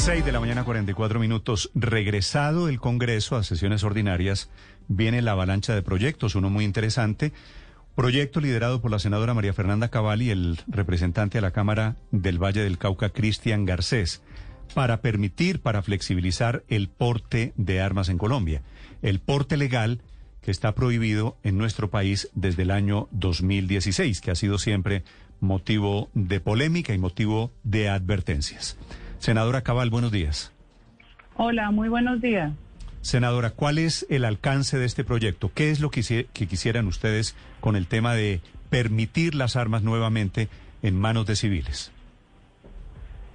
6 de la mañana, 44 minutos. Regresado el Congreso a sesiones ordinarias, viene la avalancha de proyectos, uno muy interesante. Proyecto liderado por la senadora María Fernanda Cabal y el representante a la Cámara del Valle del Cauca, Cristian Garcés para permitir, para flexibilizar el porte de armas en Colombia. El porte legal que está prohibido en nuestro país desde el año 2016, que ha sido siempre motivo de polémica y motivo de advertencias. Senadora Cabal, buenos días. Hola, muy buenos días. Senadora, ¿cuál es el alcance de este proyecto? ¿Qué es lo que, que quisieran ustedes con el tema de permitir las armas nuevamente en manos de civiles?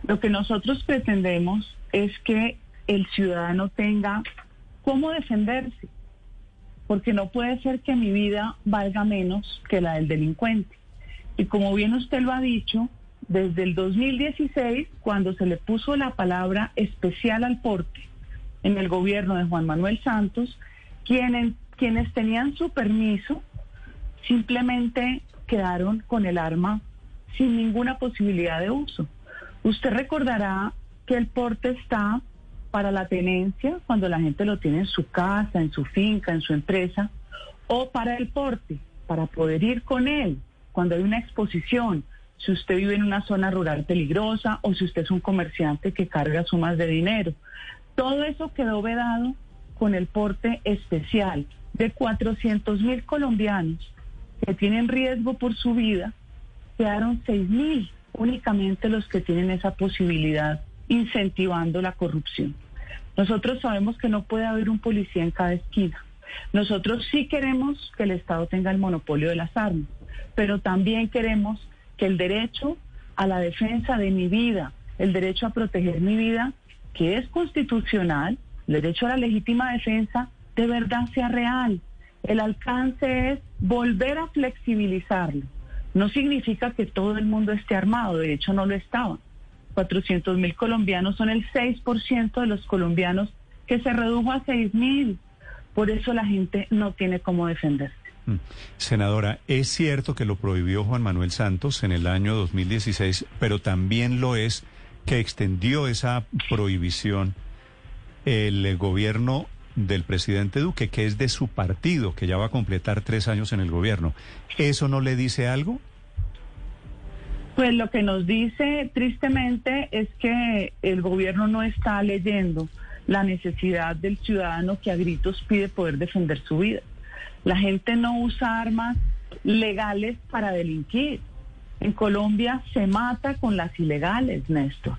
Lo que nosotros pretendemos es que el ciudadano tenga cómo defenderse, porque no puede ser que mi vida valga menos que la del delincuente. Y como bien usted lo ha dicho, desde el 2016, cuando se le puso la palabra especial al porte en el gobierno de Juan Manuel Santos, quienes, quienes tenían su permiso simplemente quedaron con el arma sin ninguna posibilidad de uso. Usted recordará que el porte está para la tenencia cuando la gente lo tiene en su casa, en su finca, en su empresa, o para el porte, para poder ir con él cuando hay una exposición, si usted vive en una zona rural peligrosa o si usted es un comerciante que carga sumas de dinero. Todo eso quedó vedado con el porte especial de 400 mil colombianos que tienen riesgo por su vida, quedaron 6 mil únicamente los que tienen esa posibilidad incentivando la corrupción. Nosotros sabemos que no puede haber un policía en cada esquina. Nosotros sí queremos que el Estado tenga el monopolio de las armas, pero también queremos que el derecho a la defensa de mi vida, el derecho a proteger mi vida, que es constitucional, el derecho a la legítima defensa, de verdad sea real. El alcance es volver a flexibilizarlo no significa que todo el mundo esté armado, de hecho no lo estaban. 400 mil colombianos son el 6% de los colombianos que se redujo a 6 mil. Por eso la gente no tiene cómo defenderse. Mm. Senadora, es cierto que lo prohibió Juan Manuel Santos en el año 2016, pero también lo es que extendió esa prohibición el gobierno del presidente Duque, que es de su partido, que ya va a completar tres años en el gobierno. ¿Eso no le dice algo? Pues lo que nos dice tristemente es que el gobierno no está leyendo la necesidad del ciudadano que a gritos pide poder defender su vida. La gente no usa armas legales para delinquir. En Colombia se mata con las ilegales, Néstor.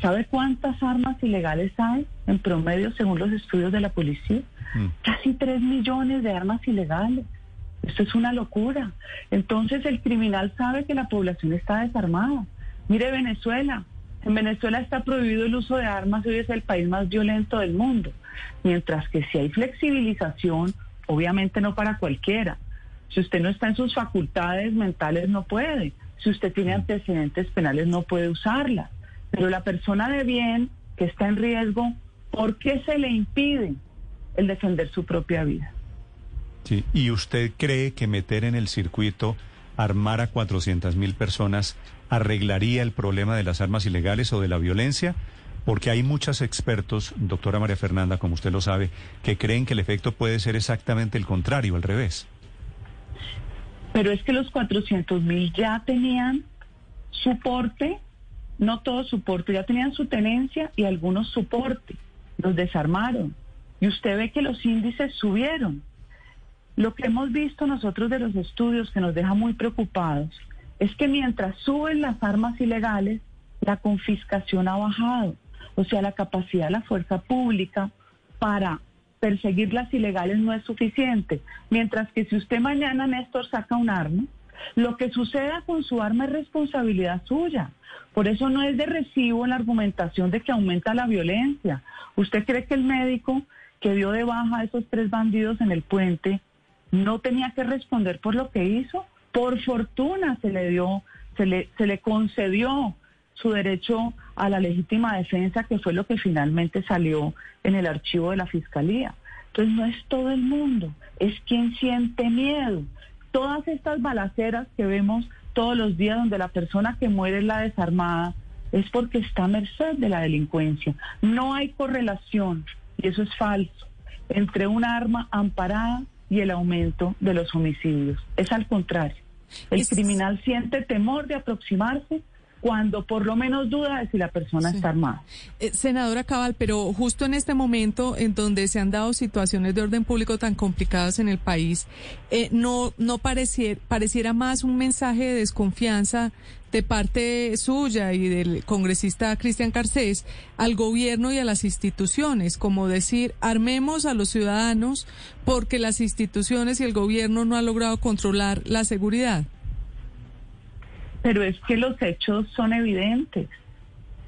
¿Sabe cuántas armas ilegales hay en promedio según los estudios de la policía? Mm. Casi 3 millones de armas ilegales. Esto es una locura. Entonces el criminal sabe que la población está desarmada. Mire Venezuela. En Venezuela está prohibido el uso de armas, hoy es el país más violento del mundo. Mientras que si hay flexibilización, obviamente no para cualquiera. Si usted no está en sus facultades mentales, no puede. Si usted tiene antecedentes penales, no puede usarla. Pero la persona de bien que está en riesgo, ¿por qué se le impide el defender su propia vida? Sí, ¿y usted cree que meter en el circuito, armar a 400 mil personas, arreglaría el problema de las armas ilegales o de la violencia? Porque hay muchos expertos, doctora María Fernanda, como usted lo sabe, que creen que el efecto puede ser exactamente el contrario, al revés. Pero es que los 400 mil ya tenían soporte no todo soporte, ya tenían su tenencia y algunos soporte, los desarmaron. Y usted ve que los índices subieron. Lo que hemos visto nosotros de los estudios que nos deja muy preocupados es que mientras suben las armas ilegales, la confiscación ha bajado. O sea, la capacidad de la fuerza pública para perseguir las ilegales no es suficiente. Mientras que si usted mañana, Néstor, saca un arma, Lo que suceda con su arma es responsabilidad suya. Por eso no es de recibo la argumentación de que aumenta la violencia. ¿Usted cree que el médico que dio de baja a esos tres bandidos en el puente no tenía que responder por lo que hizo? Por fortuna se le dio, se le, se le concedió su derecho a la legítima defensa, que fue lo que finalmente salió en el archivo de la Fiscalía. Entonces no es todo el mundo, es quien siente miedo. Todas estas balaceras que vemos todos los días donde la persona que muere es la desarmada, es porque está a merced de la delincuencia. No hay correlación, y eso es falso, entre un arma amparada y el aumento de los homicidios. Es al contrario. El criminal siente temor de aproximarse cuando por lo menos duda de si la persona está armada. Eh, senadora Cabal, pero justo en este momento en donde se han dado situaciones de orden público tan complicadas en el país, eh, no, no pareciera, pareciera más un mensaje de desconfianza de parte suya y del congresista Cristian Carcés al gobierno y a las instituciones, como decir, armemos a los ciudadanos porque las instituciones y el gobierno no han logrado controlar la seguridad. Pero es que los hechos son evidentes.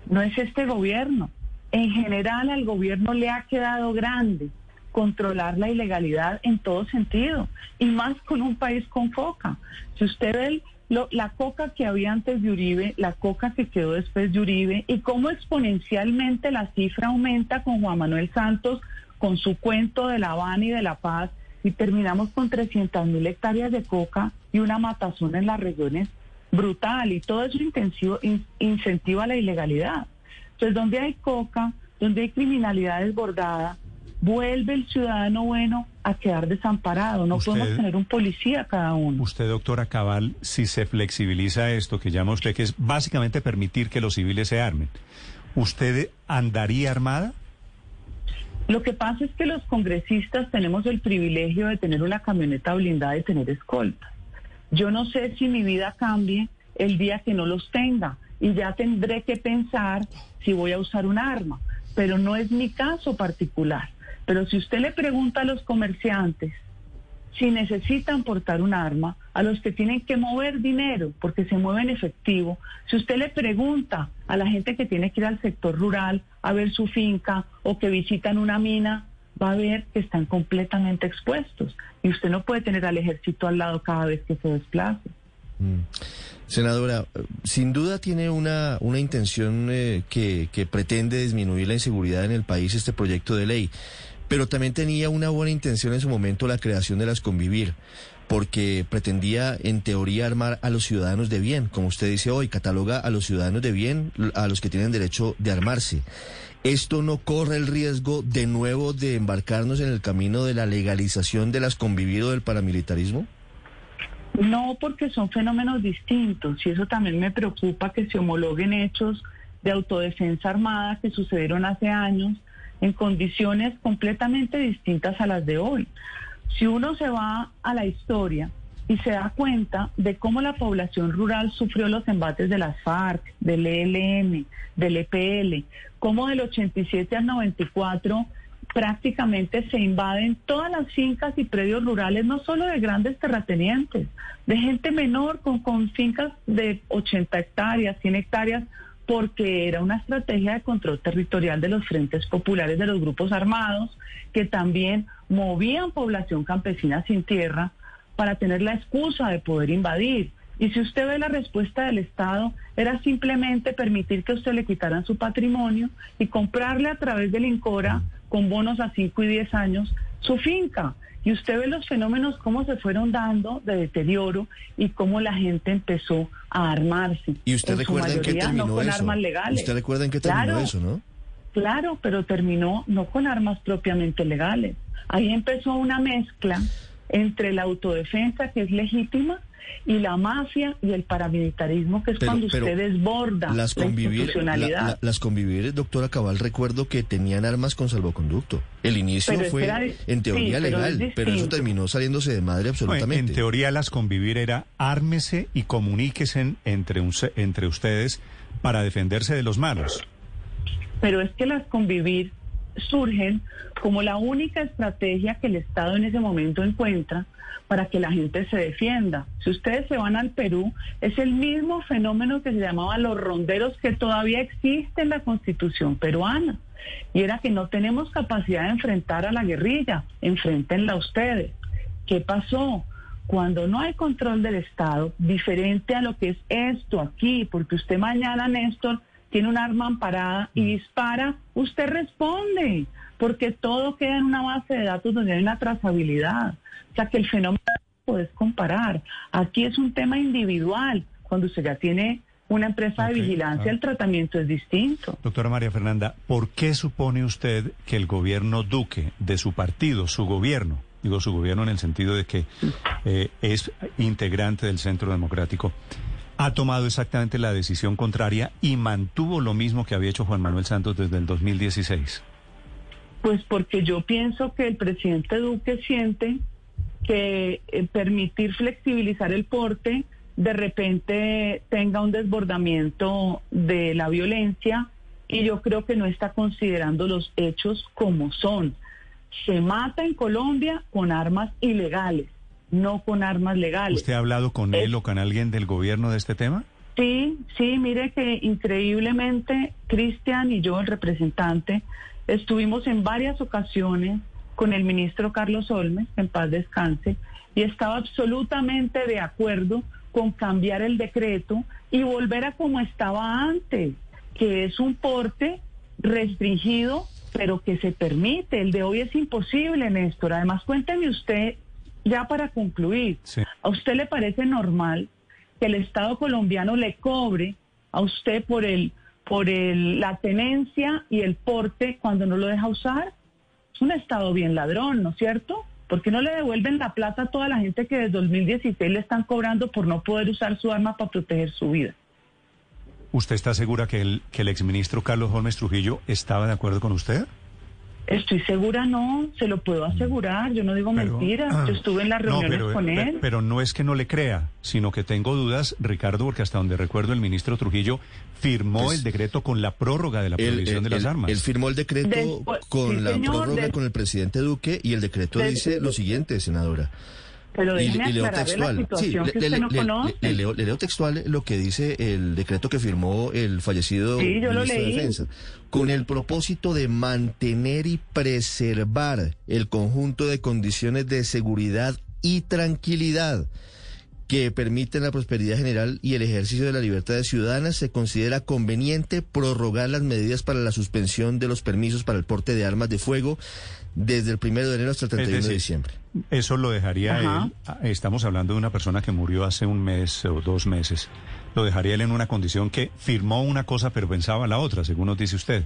No es este gobierno. En general al gobierno le ha quedado grande controlar la ilegalidad en todo sentido, y más con un país con coca. Si usted ve la coca que había antes de Uribe, la coca que quedó después de Uribe, y cómo exponencialmente la cifra aumenta con Juan Manuel Santos, con su cuento de La Habana y de La Paz, y terminamos con 300 mil hectáreas de coca y una matazón en las regiones brutal y todo eso intensivo, incentiva la ilegalidad. Entonces, donde hay coca, donde hay criminalidad desbordada, vuelve el ciudadano bueno a quedar desamparado. No podemos tener un policía cada uno. Usted, doctora Cabal, si se flexibiliza esto, que llama usted, que es básicamente permitir que los civiles se armen, ¿usted andaría armada? Lo que pasa es que los congresistas tenemos el privilegio de tener una camioneta blindada y tener escolta. Yo no sé si mi vida cambie el día que no los tenga y ya tendré que pensar si voy a usar un arma, pero no es mi caso particular. Pero si usted le pregunta a los comerciantes si necesitan portar un arma, a los que tienen que mover dinero porque se mueven efectivo, si usted le pregunta a la gente que tiene que ir al sector rural a ver su finca o que visitan una mina, va a ver que están completamente expuestos y usted no puede tener al ejército al lado cada vez que se desplace. Mm. Senadora, sin duda tiene una, una intención eh, que, que pretende disminuir la inseguridad en el país este proyecto de ley, pero también tenía una buena intención en su momento la creación de las convivir porque pretendía en teoría armar a los ciudadanos de bien, como usted dice hoy, cataloga a los ciudadanos de bien, a los que tienen derecho de armarse. ¿Esto no corre el riesgo de nuevo de embarcarnos en el camino de la legalización de las convivido del paramilitarismo? No, porque son fenómenos distintos y eso también me preocupa que se homologuen hechos de autodefensa armada que sucedieron hace años en condiciones completamente distintas a las de hoy. Si uno se va a la historia y se da cuenta de cómo la población rural sufrió los embates de las FARC, del ELN, del EPL, cómo del 87 al 94 prácticamente se invaden todas las fincas y predios rurales, no solo de grandes terratenientes, de gente menor con, con fincas de 80 hectáreas, 100 hectáreas, porque era una estrategia de control territorial de los frentes populares de los grupos armados que también movían población campesina sin tierra para tener la excusa de poder invadir. Y si usted ve la respuesta del Estado, era simplemente permitir que usted le quitaran su patrimonio y comprarle a través del INCORA con bonos a 5 y 10 años su finca. Y usted ve los fenómenos cómo se fueron dando de deterioro y cómo la gente empezó a armarse. ¿Y usted recuerda en qué terminó no con eso? Armas legales. ¿Usted recuerda en qué terminó Claro. eso, no? Claro, pero terminó no con armas propiamente legales. Ahí empezó una mezcla entre la autodefensa, que es legítima, y la mafia y el paramilitarismo, que es cuando usted desborda las la convivir, institucionalidad. la- la- las convivir, doctora Cabal, recuerdo que tenían armas con salvoconducto. El inicio Pero fue era- en teoría sí, pero es legal, pero eso terminó saliéndose de madre absolutamente. En teoría, las convivir era ármese y comuníquese entre, un- entre ustedes para defenderse de los malos. Pero es que las convivir surgen como la única estrategia que el Estado en ese momento encuentra para que la gente se defienda. Si ustedes se van al Perú, es el mismo fenómeno que se llamaba los ronderos que todavía existe en la constitución peruana. Y era que no tenemos capacidad de enfrentar a la guerrilla, enfrentenla ustedes. ¿Qué pasó? Cuando no hay control del Estado, diferente a lo que es esto aquí, porque usted mañana, Néstor, tiene un arma amparada y dispara, usted responde, porque todo queda en una base de datos donde hay una trazabilidad. O sea que el fenómeno no puedes comparar. Aquí es un tema individual. Cuando usted ya tiene una empresa de vigilancia, ah. el tratamiento es distinto. Doctora María Fernanda, ¿por qué supone usted que el gobierno Duque, de su partido, su gobierno, digo su gobierno en el sentido de que eh, es integrante del Centro Democrático, ha tomado exactamente la decisión contraria y mantuvo lo mismo que había hecho Juan Manuel Santos desde el 2016? Pues porque yo pienso que el presidente Duque siente que eh, permitir flexibilizar el porte de repente tenga un desbordamiento de la violencia y yo creo que no está considerando los hechos como son. Se mata en Colombia con armas ilegales, no con armas legales. ¿Usted ha hablado con él o con alguien del gobierno de este tema? Sí, sí, mire que increíblemente Cristian y yo, el representante, estuvimos en varias ocasiones con el ministro Carlos Olmes, en paz descanse, y estaba absolutamente de acuerdo con cambiar el decreto y volver a como estaba antes, que es un porte restringido, pero que se permite. El de hoy es imposible, Néstor. Además, cuénteme usted, ya para concluir, Sí. ¿a usted le parece normal que el Estado colombiano le cobre a usted por el por el, la tenencia y el porte cuando no lo deja usar? Es un Estado bien ladrón, ¿no es cierto? ¿Por qué no le devuelven la plata a toda la gente que desde 2016 le están cobrando por no poder usar su arma para proteger su vida? ¿Usted está segura que el, que el exministro Carlos Holmes Trujillo estaba de acuerdo con usted? Estoy segura, no, se lo puedo asegurar, yo no digo Pero- mentiras, ah, yo estuve en las no, reuniones pero, con él. Pero no es que no le crea, sino que tengo dudas, Ricardo, porque hasta donde recuerdo el ministro Trujillo firmó Pues, el decreto con la prórroga de la prohibición de las armas. él firmó el decreto Después- con sí, la señor, prórroga con el presidente Duque y el decreto dice lo siguiente, senadora. Pero Y, y leo textual. Sí, le, le- no leo, le leo textual lo que dice el decreto que firmó el fallecido Sí, yo lo ministro de. Defensa. Con el propósito de mantener y preservar el conjunto de condiciones de seguridad y tranquilidad que permiten la prosperidad general y el ejercicio de las libertades ciudadanas, se considera conveniente prorrogar las medidas para la suspensión de los permisos para el porte de armas de fuego desde el 1 de enero hasta el 31 de decir, diciembre. Eso lo dejaría Ajá. él. ah, Estamos hablando de una persona que murió hace un mes o dos meses. Lo dejaría él en una condición que firmó una cosa pero pensaba la otra, según nos dice usted.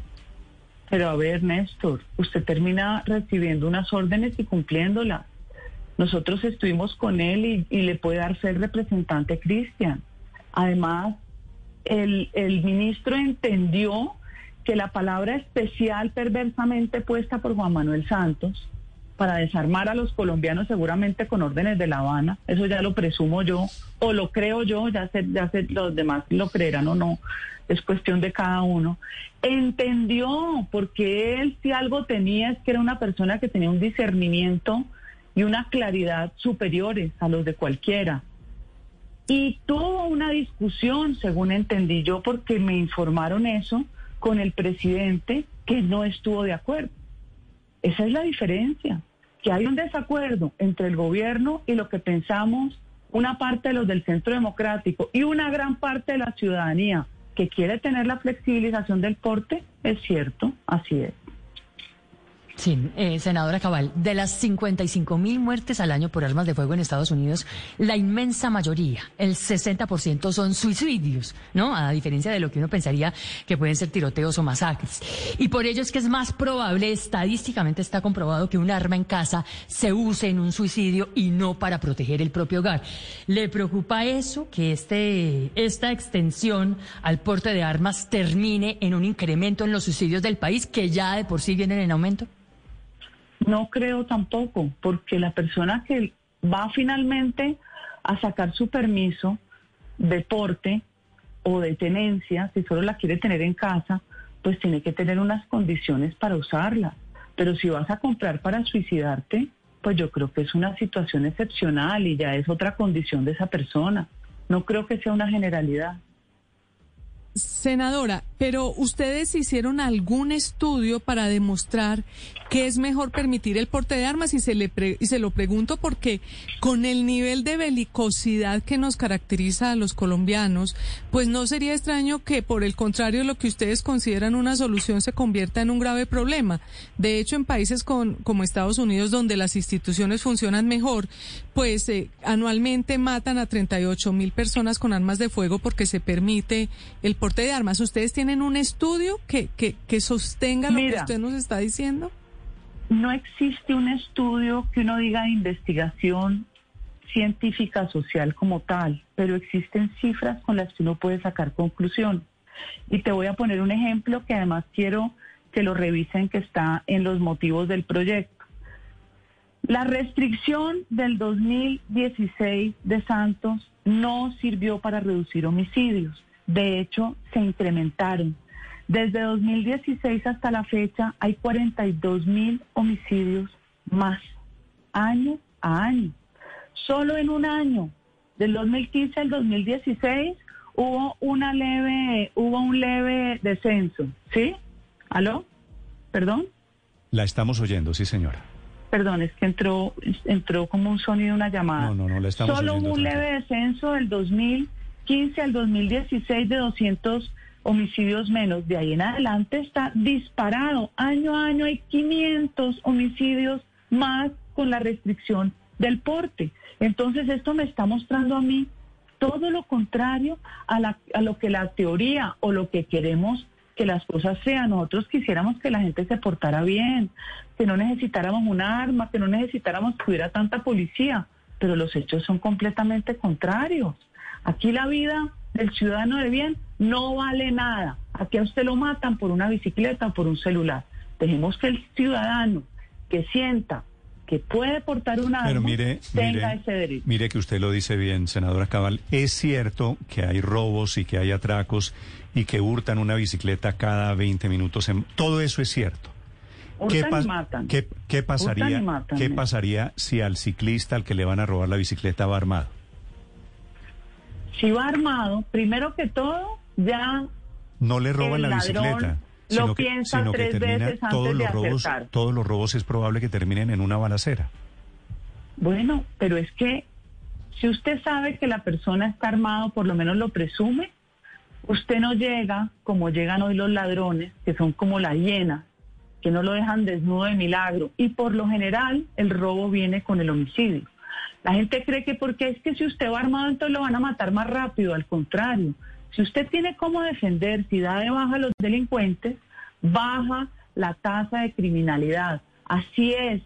Pero a ver, Néstor, usted termina recibiendo unas órdenes y cumpliéndolas. Nosotros estuvimos con él y, y le puede dar ser representante Cristian. Además, el, el ministro entendió que la palabra especial perversamente puesta por Juan Manuel Santos para desarmar a los colombianos seguramente con órdenes de La Habana, eso ya lo presumo yo, o lo creo yo, ya sé, ya sé los demás lo creerán o no, es cuestión de cada uno. Entendió, porque él si algo tenía es que era una persona que tenía un discernimiento y una claridad superiores a los de cualquiera. Y tuvo una discusión, según entendí yo, porque me informaron eso, con el presidente que no estuvo de acuerdo. Esa es la diferencia, que hay un desacuerdo entre el gobierno y lo que pensamos una parte de los del Centro Democrático y una gran parte de la ciudadanía que quiere tener la flexibilización del porte, es cierto, así es. Sí, eh, senadora Cabal, de las 55 mil muertes al año por armas de fuego en Estados Unidos, la inmensa mayoría, el 60% son suicidios, ¿no? A diferencia de lo que uno pensaría que pueden ser tiroteos o masacres. Y por ello es que es más probable, estadísticamente está comprobado que un arma en casa se use en un suicidio y no para proteger el propio hogar. ¿Le preocupa eso, que este, esta extensión al porte de armas termine en un incremento en los suicidios del país que ya de por sí vienen en aumento? No creo tampoco, porque la persona que va finalmente a sacar su permiso de porte o de tenencia, si solo la quiere tener en casa, pues tiene que tener unas condiciones para usarla. Pero si vas a comprar para suicidarte, pues yo creo que es una situación excepcional y ya es otra condición de esa persona. No creo que sea una generalidad. Senadora, pero ustedes hicieron algún estudio para demostrar que es mejor permitir el porte de armas y se, le y se lo pregunto porque con el nivel de belicosidad que nos caracteriza a los colombianos, pues no sería extraño que por el contrario lo que ustedes consideran una solución se convierta en un grave problema. De hecho, en países con, como Estados Unidos, donde las instituciones funcionan mejor, pues eh, anualmente matan a 38 mil personas con armas de fuego porque se permite el porte de armas. ¿Ustedes tienen un estudio que, que, que sostenga lo que usted nos está diciendo? no existe un estudio que uno diga de investigación científica social como tal, pero existen cifras con las que uno puede sacar conclusión. Y te voy a poner un ejemplo que además quiero que lo revisen que está en los motivos del proyecto. La restricción del 2016 de Santos no sirvió para reducir homicidios. De hecho, se incrementaron. Desde 2016 hasta la fecha hay 42 mil homicidios más, año a año. Solo en un año, del 2015 al 2016, hubo una leve, hubo un leve descenso. ¿Sí? ¿Aló? ¿Perdón? La estamos oyendo, sí, señora. Perdón, es que entró, entró como un sonido, una llamada. No, no, no, la estamos Solo oyendo. hubo un leve descenso del 2015 al 2016 de 200 homicidios menos. De ahí en adelante está disparado. Año a año hay 500 homicidios más con la restricción del porte. Entonces esto me está mostrando a mí todo lo contrario a, la, a lo que la teoría o lo que queremos que las cosas sean. Nosotros quisiéramos que la gente se portara bien, que no necesitáramos un arma, que no necesitáramos que hubiera tanta policía, pero los hechos son completamente contrarios. Aquí la vida del ciudadano de bien no vale nada. Aquí a usted lo matan por una bicicleta o por un celular. Dejemos que el ciudadano que sienta que puede portar un arma Pero mire, tenga mire, ese derecho. mire que usted lo dice bien, senadora Cabal. Es cierto que hay robos y que hay atracos y que hurtan una bicicleta cada 20 minutos. En... Todo eso es cierto. ¿Qué, Hurtan y pas- matan. qué- qué pasaría, Hurtan y matan, ¿Qué eh. pasaría si al ciclista al que le van a robar la bicicleta va armado? Si va armado, primero que todo, ya No le roban la bicicleta. lo que, piensa sino que tres termina, veces antes todos de los robos, acertar. todos los robos es probable que terminen en una balacera. Bueno, pero es que si usted sabe que la persona está armado, por lo menos lo presume, usted no llega como llegan hoy los ladrones, que son como la hiena, que no lo dejan desnudo de milagro. Y por lo general el robo viene con el homicidio. La gente cree que porque es que si usted va armado entonces lo van a matar más rápido, al contrario. Si usted tiene cómo defender, si da de baja a los delincuentes, baja la tasa de criminalidad. Así es.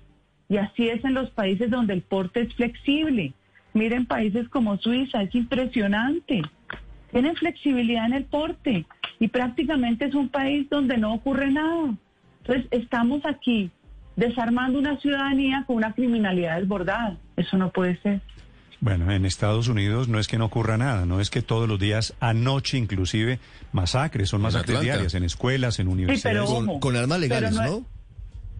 Y así es en los países donde el porte es flexible. Miren países como Suiza, es impresionante. Tienen flexibilidad en el porte y prácticamente es un país donde no ocurre nada. Entonces estamos aquí desarmando una ciudadanía con una criminalidad desbordada. Eso no puede ser. Bueno, en Estados Unidos no es que no ocurra nada, no es que todos los días, anoche inclusive, masacres, son masacres diarias en escuelas, en universidades. pero- Con, armas legales, pero no ¿no?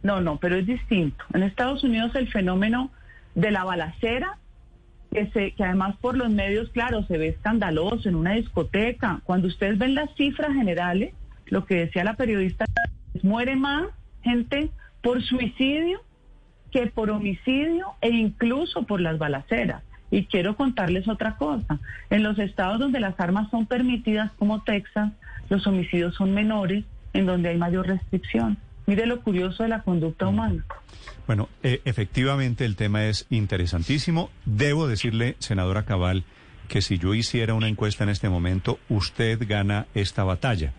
No, no, pero es distinto. En Estados Unidos el fenómeno de la balacera, que, se, que además por los medios, claro, se ve escandaloso en una discoteca. Cuando ustedes ven las cifras generales, lo que decía la periodista, es muere más gente por suicidio que por homicidio e incluso por las balaceras. Y quiero contarles otra cosa. En los estados donde las armas son permitidas, como Texas, los homicidios son menores, en donde hay mayor restricción. Mire lo curioso de la conducta humana. Bueno, eh, efectivamente el tema es interesantísimo. Debo decirle, senadora Cabal, que si yo hiciera una encuesta en este momento, usted gana esta batalla.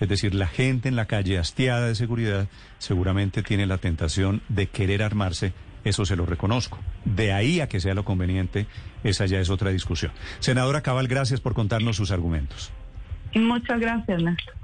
Es decir, la gente en la calle hastiada de seguridad seguramente tiene la tentación de querer armarse, eso se lo reconozco. De ahí a que sea lo conveniente, esa ya es otra discusión. Senadora Cabal, gracias por contarnos sus argumentos. Muchas gracias, Néstor.